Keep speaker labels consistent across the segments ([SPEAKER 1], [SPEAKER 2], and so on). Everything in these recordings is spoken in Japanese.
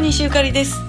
[SPEAKER 1] 西ゆかりです。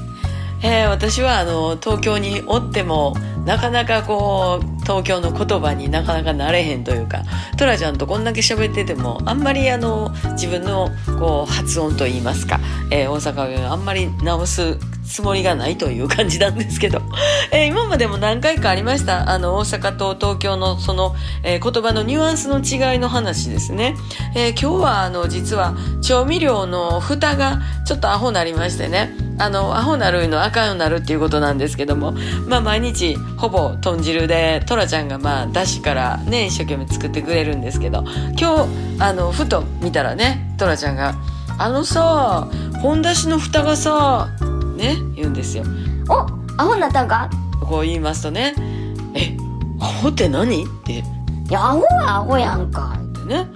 [SPEAKER 1] えー私はあの東京におってもなかなかこう東京の言葉になかなかなれへんというかトラちゃんとこんだけ喋っててもあんまりあの自分のこう発音といいますか、えー大阪弁あんまり直すつもりがないという感じなんですけど、えー今までも何回かありましたあの大阪と東京のその、えー言葉のニュアンスの違いの話ですね、えー今日はあの実は調味料の蓋がちょっとアホなりましてね。あのアホなるの赤よなるっていうことなんですけどもまあ毎日ほぼ豚汁でトラちゃんがまあだしからね一生懸命作ってくれるんですけど今日あのふと見たらねトラちゃんが「あのさ本だしの蓋がさ」ね言うんですよ。
[SPEAKER 2] おアホになったんか？
[SPEAKER 1] こう言いますとね「えアホって何?」って。
[SPEAKER 2] いやアホはアホやんか。
[SPEAKER 1] ね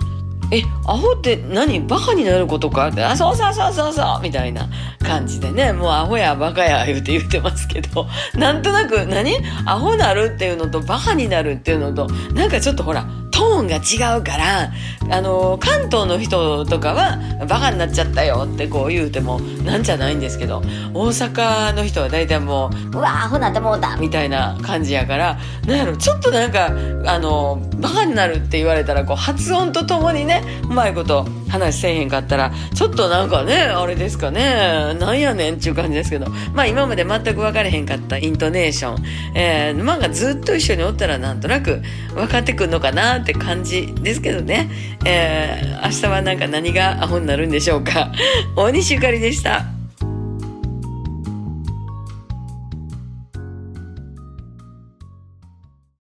[SPEAKER 1] えアホって何？バカになることか？ってあそうそうそうそうそう。みたいな感じでね。もうアホやバカや言うて言ってますけど。なんとなく何？アホなるっていうのとバカになるっていうのとなんかちょっとほらトーンが違うからあの関東の人とかはバカになっちゃったよってこう言うてもなんじゃないんですけど大阪の人は大体もう
[SPEAKER 2] うわアホなってもうた
[SPEAKER 1] みたいな感じやからなんやろちょっとなんかあのバカになるって言われたらこう発音とともにねうまいこと話せえへんかったらちょっとなんかねあれですかねなんやねんっていう感じですけどまあ今まで全く分かれへんかったイントネーション、えー、まあずっと一緒におったらなんとなく分かってくんのかなって感じですけどね、えー、明日はなんか何がアホになるんでしょうか大西ゆかりでした。